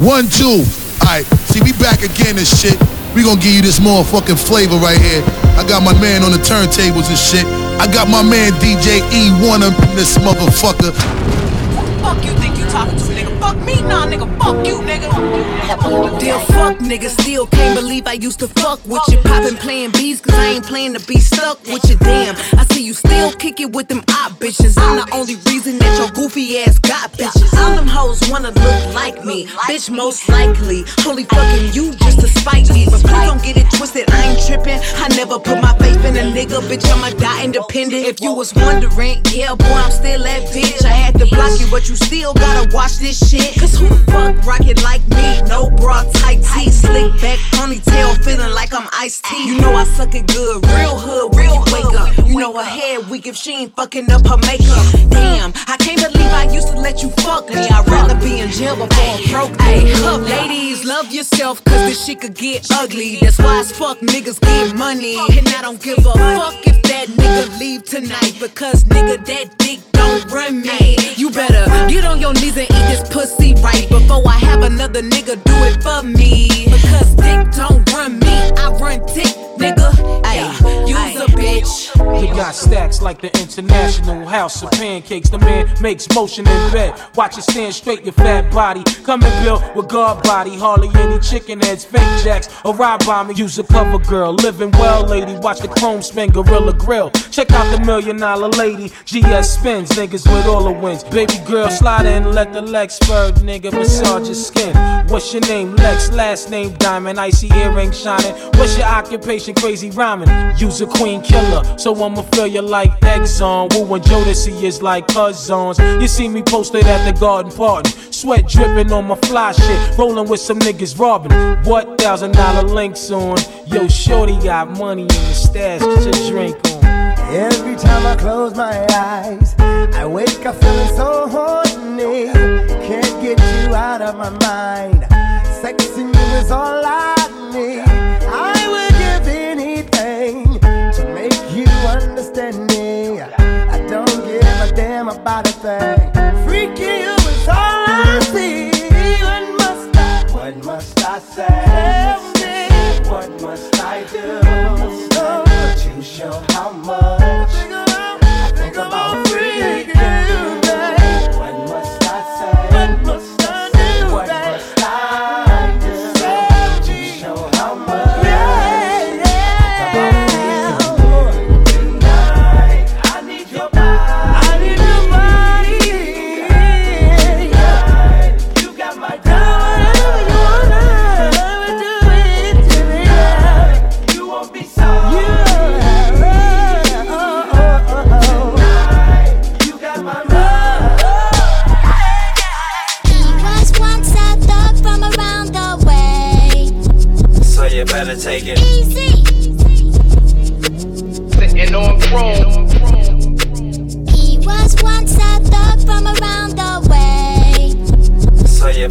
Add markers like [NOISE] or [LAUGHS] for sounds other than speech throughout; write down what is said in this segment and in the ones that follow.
One, two. Alright, see, we back again and shit. We gonna give you this motherfucking flavor right here. I got my man on the turntables and shit. I got my man DJ E1 up in this motherfucker. Fuck you think you talking to? Fuck me, nah, nigga. Fuck you, nigga. Dear fuck, nigga. Still can't believe I used to fuck with you. Poppin' playing beats, cause I ain't playing to be stuck with you. Damn, I see you still kick it with them op bitches. I'm the only reason that your goofy ass got bitches. All them hoes wanna look like me. Bitch, most likely. Only fucking you just to spite me. But please don't get it twisted, I ain't trippin'. I never put my faith in a nigga, bitch. I'ma die independent. If you was wondering, yeah, boy, I'm still that bitch. I had to block you, but you still gotta watch this shit. Cause who the fuck rockin' like me? No bra, tight tee, slick back, ponytail, feeling like I'm iced tea. You know I suck it good, real hood, real wake up. You know her head weak if she ain't fucking up her makeup. Damn, I can't believe I used to let you fuck me. I'd rather be in jail before a broke Hey, up, ladies, love yourself, cause this shit could get ugly. That's why as fuck niggas get money. And I don't give a fuck if that nigga leave tonight, because nigga, that dick don't run me. You better get on your knees and eat this pussy right before I have another nigga do it for me. Because dick don't run me, I run dick, nigga. Ayy, use a bitch. He got stacks like the International House of Pancakes. The man makes motion in bed. Watch it stand straight, your fat body. Coming built with guard body. Hardly any chicken heads, fake jacks, or ride by me. Use a cover girl. Living well, lady. Watch the chrome spin, Gorilla Grill. Check out the million dollar lady. GS spins, niggas with all the wins. Baby girl, slide in, let the legs spur, nigga. Massage your skin. What's your name? Lex, last name Diamond. Icy earring shining. What's your occupation? Crazy rhyming. Use a queen killer, so I'ma feel you like Exxon. Woo and Jodeci is like cousins. You see me posted at the garden party. Sweat dripping on my fly shit. Rolling with some niggas robbing. What thousand dollar links on? Yo, Shorty got money in the stash. Your drink on. Every time I close my eyes, I wake up feeling so horny. Can't get you out of my mind. Sexing you is all I about a thing. Freaking you is all I see. What must I? What must I say?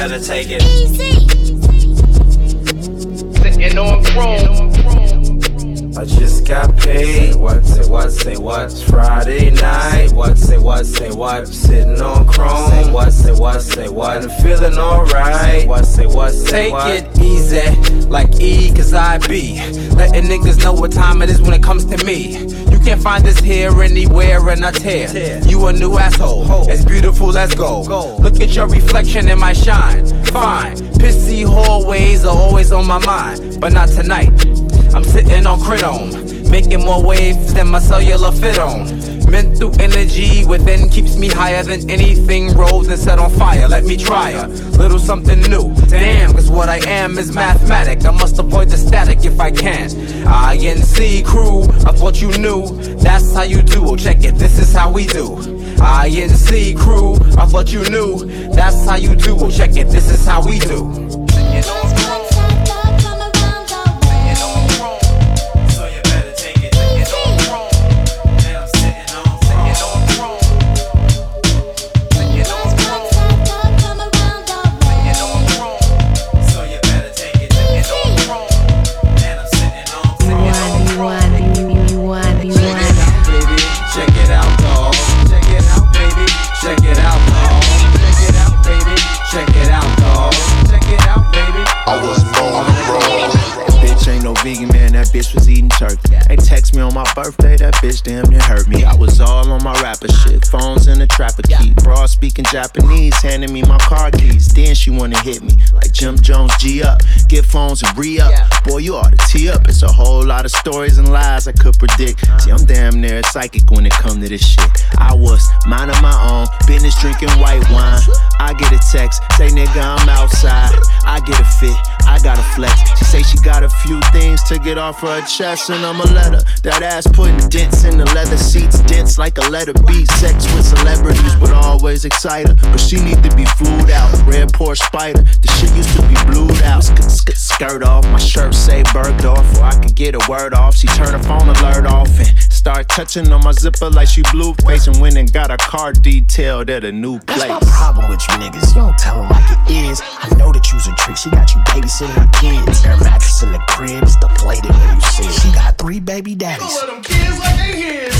Better take it. Easy. Sitting on chrome. I just got paid. What, say what, say what? Friday night. What, say what, say what? Sitting on chrome. What, say what, say what? I'm feeling alright. Say what, say what, Take it easy, like E, cause I be. Letting niggas know what time it is when it comes to me. Can't find this here anywhere and I tear. You a new asshole, as beautiful as gold. Look at your reflection in my shine. Fine, pissy hallways are always on my mind, but not tonight. I'm sitting on Cridome, making more waves than my cellular fit on. Mental energy within keeps me higher than anything rose and set on fire. Let me try a little something new. Damn, cause what I am is mathematic. I must avoid the static if I can. INC crew, I thought you knew. That's how you do. Oh, check it, this is how we do. INC crew, I thought you knew. That's how you do. Oh, check it, this is how we do. My birthday, that bitch damn near hurt me. I was all on my rapper shit, phones in the trapper key. Broad speaking Japanese, handing me my car keys. Then she wanna hit me like Jim Jones, G up. Get phones and re up. Boy, you ought to tee up. It's a whole lot of stories and lies I could predict. Uh-huh. See, I'm damn near psychic when it come to this shit. I was minding my own, business drinking white wine. I get a text, say nigga, I'm outside. I get a fit, I got a flex. She say she got a few things to get off her chest, and I'ma let her. That ass putting dents in the leather seats, dents like a letter B. Sex with celebrities would always excite her, but she need to be flued out. Red Porsche Spyder, the shit used to be blued out. Skirt off, my shirt say Bergdorf, or I could get a word off. She turn her phone alert off and start touching on my zipper like she blue face, and went and got a car detailed at a new place. That's my problem with you niggas. You don't tell them like it is. I know that you's a trick. She got you babysitting her kids. Her mattress in the crib is deflated when you see it. She got three baby daddies. them kids like they his.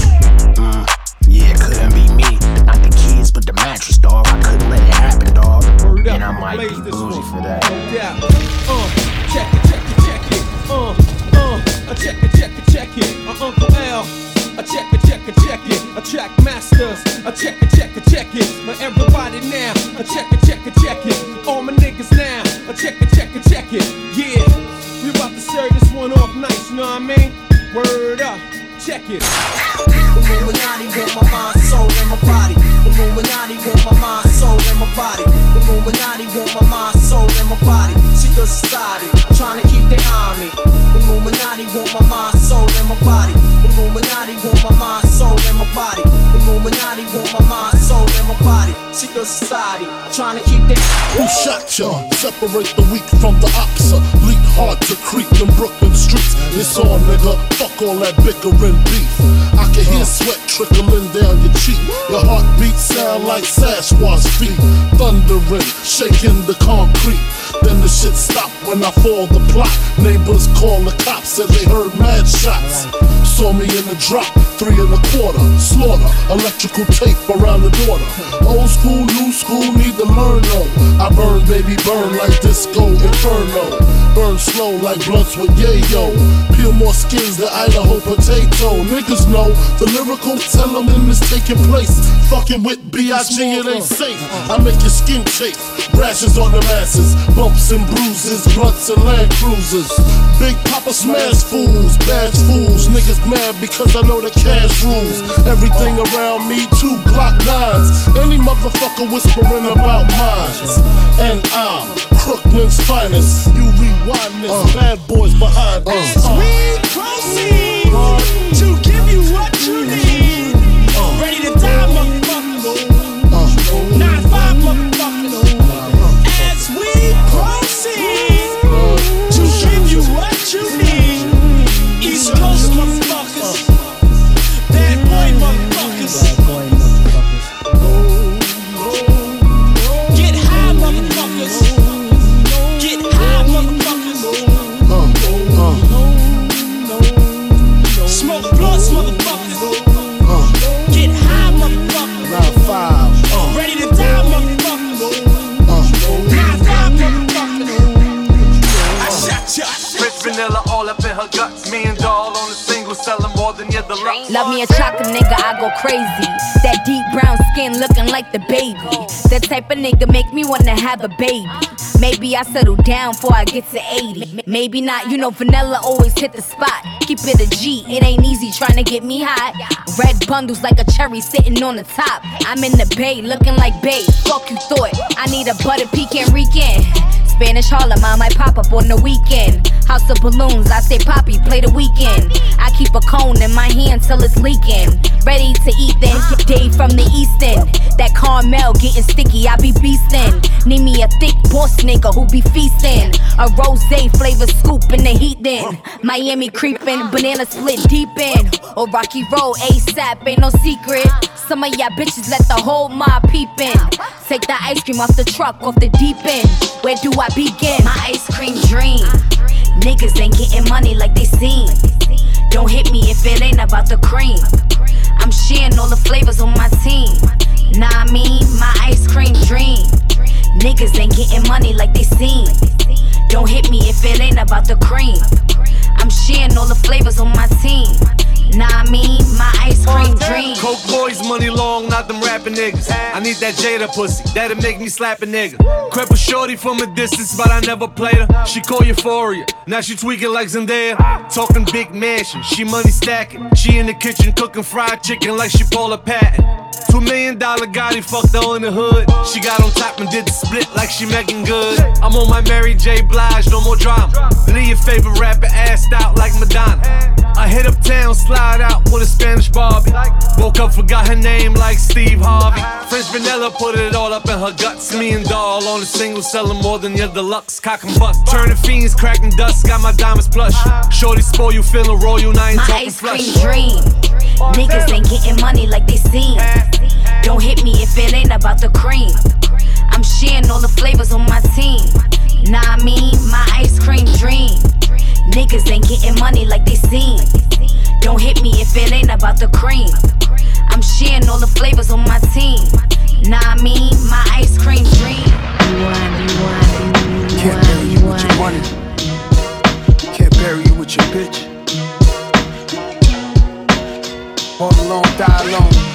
Mm, yeah, couldn't be me. Not the kids, but the mattress, dog. I couldn't let it happen, dog. And I might be bougie for that. Trying to keep their eye on me. Illuminati want my mind, soul, and my body. Illuminati want my mind, soul, and my body. Illuminati want my mind, soul, and my body. Secret society, trying to keep their Who shot ya? Separate the weak from the opsa. Bleak hard to creep in Brooklyn streets. It's on, nigga. Fuck all that bickering beef. I can hear sweat trickling down your cheek. Your heartbeat sound like Sasquatch feet. Thundering, shaking the concrete. Then the shit stop when I fall the plot. Neighbors call the cops, said they heard mad shots. Saw me in the drop, three and a quarter. Slaughter, electrical tape around the daughter. Old school, new school, need to learn though. I burn, baby, burn like disco inferno. Burn slow like blunts with yayo. Peel more skins than Idaho potato. Niggas know the lyrical element is taking place. Fucking with B.I.G. it ain't safe. I make your skin chafe. Rashes on the masses, bumps and bruises, blunts and land cruisers. Big Papa smash fools, bad fools. Niggas mad because I know the cash rules. Everything around me, two Glock nines. Any motherfucker whispering about mines. And I'm Brooklyn's finest. You rewind this, uh. bad boys behind uh. us. As uh. we proceed crazy. That deep brown skin looking like the baby. That type of nigga make me wanna have a baby. Maybe I settle down before I get to 80. Maybe not, you know, vanilla always hit the spot. Keep it a G, it ain't easy trying to get me hot. Red bundles like a cherry sitting on the top. I'm in the bay looking like babe. Fuck you thought. I need a butter pecan Rican. Spanish Harlem, I might pop up on the weekend. House of balloons, I say Poppy, play the Weeknd. I keep a cone in my hand till it's leaking. Ready to eat then, Dave from the east end. That caramel getting sticky, I be beastin'. Need me a thick boss nigga who be feastin'. A rose flavor scoop in the heat then. Miami creepin', banana split deep in. Or Rocky Road, ASAP, ain't no secret. Some of y'all bitches let the whole mob peep in. Take the ice cream off the truck, off the deep end. Where do I begin? My ice cream dream. Niggas ain't getting money like they seem. Don't hit me if it ain't about the cream. I'm sharing all the flavors on my team. Nah, I mean, my ice cream dream. Niggas ain't getting money like they seem. Don't hit me if it ain't about the cream. I'm sharing all the flavors on my team. Nah, I mean, my ice cream dream. Coke boys, money long, not them rapping niggas. I need that Jada pussy, that'll make me slap a nigga. Crept a shorty from a distance, but I never played her. She call Euphoria, now she tweaking like Zendaya. Talking big mansion, she money stacking. She in the kitchen cooking fried chicken like she Paula Patton. Two million dollar Gotti fucked her in the hood. She got on top and did the split like she Meagan Good. I'm on my Mary J. Blige, no more drama. Leave your favorite rapper assed out like Madonna. I hit uptown, slide out with a Spanish Barbie. Woke up, forgot her name like Steve Harvey. French vanilla put it all up in her guts. Me and doll on a single, selling more than your deluxe. Cock and bust. Turning fiends, cracking dust. Got my diamonds plush. Shorty spoil you, feeling royal. Now I ain't My talking ice flush. cream dream. Niggas ain't getting money like they seem. Don't hit me if it ain't about the cream. I'm sharing all the flavors on my team. Nah, I mean, my ice cream dream. Niggas ain't getting money like they seem. Don't hit me if it ain't about the cream. I'm sharing all the flavors on my team. Nah, I mean, my ice cream dream. Can't bury you with your money. Can't bury you with your bitch. All alone, die alone.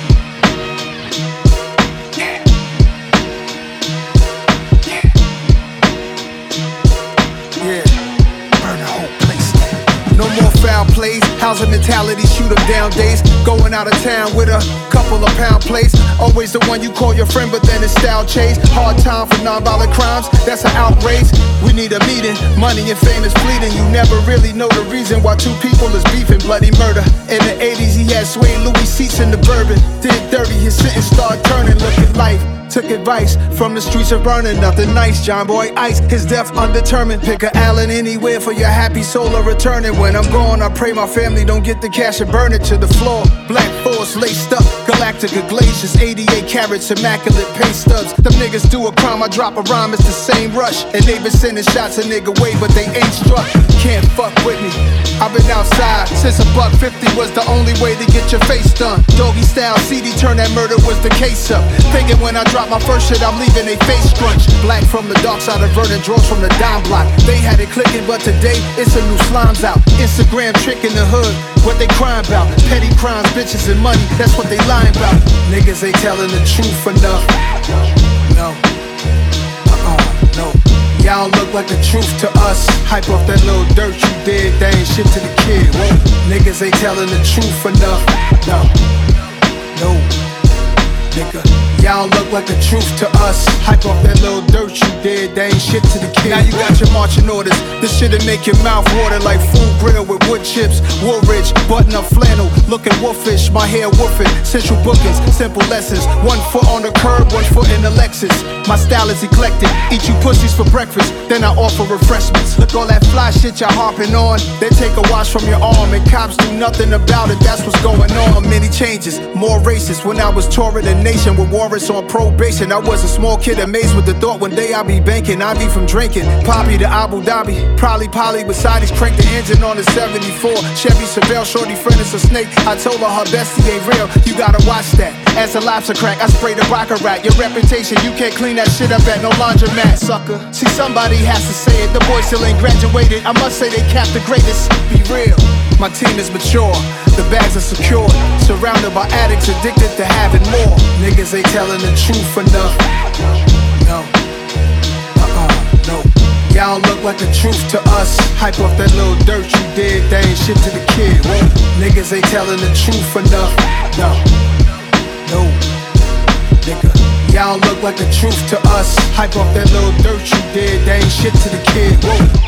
Housing mentality, shoot 'em down days. Going out of town with a couple of pound plates. Always the one you call your friend, but then it's style chase. Hard time for non-violent crimes, that's an outrage. We need a meeting, money and fame is fleeting. You never really know the reason why two people is beefing. Bloody murder. In the 80s, he had sway Louis seats in the bourbon. Did dirty, his sentence started turning. Look at life. Took advice from the streets of burning, nothing nice. John Boy Ice, his death undetermined. Pick a Allen anywhere for your happy soul of returning. When I'm gone, I pray my family don't get the cash and burn it to the floor. Black Force laced up, Galactica glaciers, 88 carats, immaculate pay stubs. Them niggas do a crime, I drop a rhyme, it's the same rush. And they been sending shots a nigga way, but they ain't struck. Can't fuck with me. I've been outside since a buck 50 was the only way to get your face done. Doggy style CD, turn that murder was the case up. Thinking when I drop my first shit, I'm leaving they face scrunch. Black from the dark side of Vernon, draws from the dime block. They had it clicking, but today it's a new slimes out. Instagram trick in the hood, what they crying about? Petty crimes, bitches, and money, that's what they lying about. Niggas ain't telling the truth enough. No. Uh-uh, no. Y'all look like the truth to us. Hype off that little dirt you did, they ain't shit to the kid. Whoa. Niggas ain't telling the truth enough. No. No. Nigga. Y'all look like the truth to us. Hype off that little dirt you did, they ain't shit to the kid. Now you got your marching orders. This shit'll make your mouth water like food grill with wood chips. Woolrich, button up flannel, looking wolfish. My hair woofing, central bookings, simple lessons. One foot on the curb, one foot in the Lexus. My style is eclectic. Eat you pussies for breakfast, then I offer refreshments. Look all that fly shit y'all harping on. They take a wash from your arm, and cops do nothing about it. That's what's going on. Many changes, more racist. When I was touring the nation with warrants on probation, I was a small kid amazed with the thought one day I'll be banking. I'd be from drinking. Poppy to Abu Dhabi, probably Polly beside his crank the engine on the 74. Chevy Chevelle, shorty friend is a snake. I told her her bestie ain't real. You gotta watch that. As a lobster crack, I spray the rocker rat. Your reputation, you can't clean that shit up at no laundromat, sucker. See, somebody has to say it. The boy still ain't graduated. I must say they capped the greatest. Be real. My team is mature, the bags are secured. Surrounded by addicts addicted to having more. Niggas ain't telling the truth enough. No. Uh-uh, no. Y'all look like the truth to us. Hype off that little dirt you did, they ain't shit to the kid. Whoa. Niggas ain't telling the truth enough. No. No. Nigga. Y'all look like the truth to us. Hype off that little dirt you did, they ain't shit to the kid. Whoa.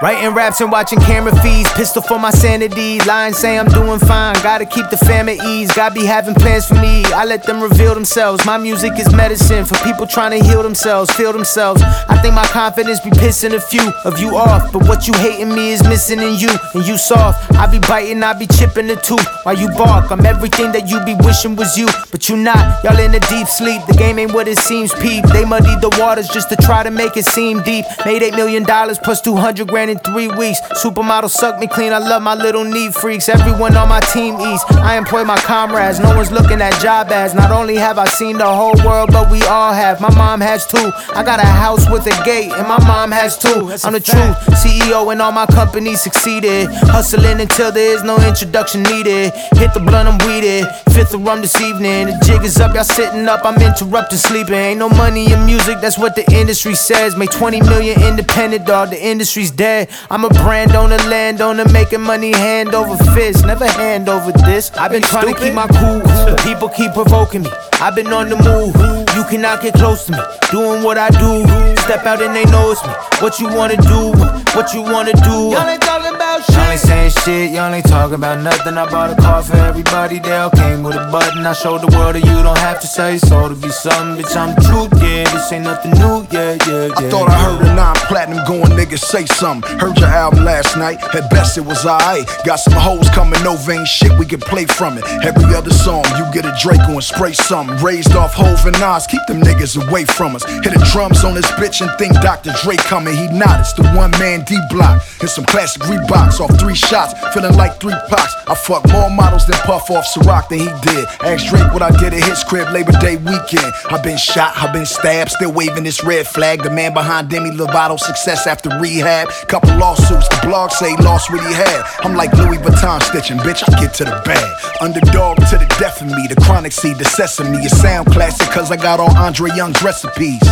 Writing raps and watching camera feeds, pistol for my sanity. Lying say I'm doing fine, gotta keep the fam at ease. God be having plans for me, I let them reveal themselves. My music is medicine for people trying to heal themselves, feel themselves. I think my confidence be pissing a few of you off, but what you hating me is missing in you, and you soft. I be biting, I be chipping the tooth while you bark. I'm everything that you be wishing was you, but you not. Y'all in a deep sleep, the game ain't what it seems. Peep, they muddied the waters just to try to make it seem deep. Made eight million dollars plus 200 grand in three weeks. Supermodel suck me clean. I love my little neat freaks. Everyone on my team eats. I employ my comrades. No one's looking at job ads. Not only have I seen the whole world, but we all have. My mom has too. I got a house with a gate, and my mom has too. I'm the truth. CEO and all my companies succeeded. Hustling until there is no introduction needed. Hit the blunt, I'm weeded. Fifth of rum this evening. The jig is up, y'all sitting up. I'm interrupted sleeping. Ain't no money in music, that's what the industry says. Make 20 million independent, dog. The industry's dead. I'm a brand owner, land owner, making money hand over fist. Never hand over this. I've been trying to keep my cool. but People keep provoking me. I've been on the move. You cannot get close to me. Doing what I do. Step out and they notice me. What you wanna do? What you wanna do? Y'all ain't talking about shit. Y'all ain't saying shit, y'all ain't talking about nothing. I bought a car for everybody, they all came with a button. I showed the world that you don't have to say so to be something, bitch. I'm truth, yeah. This ain't nothing new, yeah, yeah, yeah. I thought I heard a non platinum going, nigga, say something. Heard your album last night, at best it was alright. Got some hoes coming over, ain't shit, we can play from it. Every other song, you get a Draco and spray something. Raised off Hove and Nas, keep them niggas away from us. Hit the drums on this bitch and think Dr. Dre coming, he not. It's the one man D block. And some classic Reeboks off three shots, feeling like three pox. I fuck more models than Puff off Ciroc than he did. Ask Drake what I did at his crib Labor Day weekend. i been shot, i been stabbed, still waving this red flag. The man behind Demi Lovato success after rehab. Couple lawsuits, the blog say lost what he had. I'm like Louis Vuitton stitching, bitch, I get to the bag. Underdog to the death of me, the chronic seed, the sesame. It sound classic cause I got all Andre Young's recipes.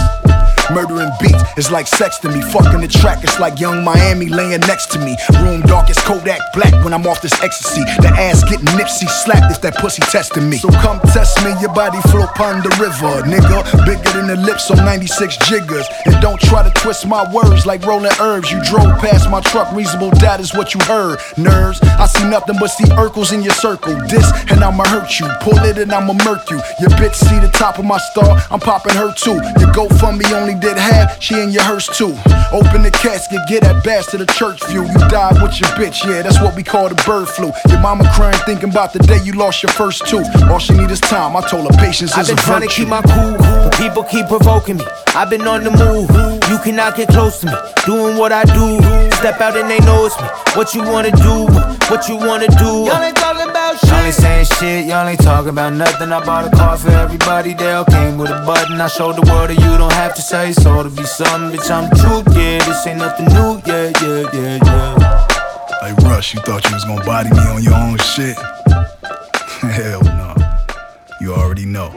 Murdering beats is like sex to me. Fucking the track, it's like Yung Miami laying next to me. Room dark as Kodak black when I'm off this ecstasy. The ass getting nipsy slapped if that pussy testing me. So come test me, your body flow pond the river, nigga. Bigger than the lips on 96 jiggers. And don't try to twist my words like rolling herbs. You drove past my truck, reasonable doubt is what you heard. Nerves, I see nothing but see Urkels in your circle. This and I'ma hurt you. Pull it and I'ma murk you. Your bitch see the top of my star, I'm popping her too. Your go from me did half, she in your hearse too. Open the casket, get that bass to the church view. You died with your bitch, yeah, that's what we call the bird flu. Your mama crying, thinking about the day you lost your first two. All she need is time. I told her patience I've is a been trying to keep my cool, but people keep provoking me. I've been on the move. You cannot get close to me. Doing what I do. Step out and they notice me. What you wanna do? What you wanna do? Y'all ain't talking about shit. Y'all ain't saying shit, y'all ain't talking about nothing. I bought a car for everybody, they all came with a button. I showed the world that you don't have to say so to be something, bitch. I'm the truth, yeah. This ain't nothing new, yeah, yeah, yeah, yeah. Like Russ, you thought you was gonna body me on your own shit? [LAUGHS] Hell no. You already know.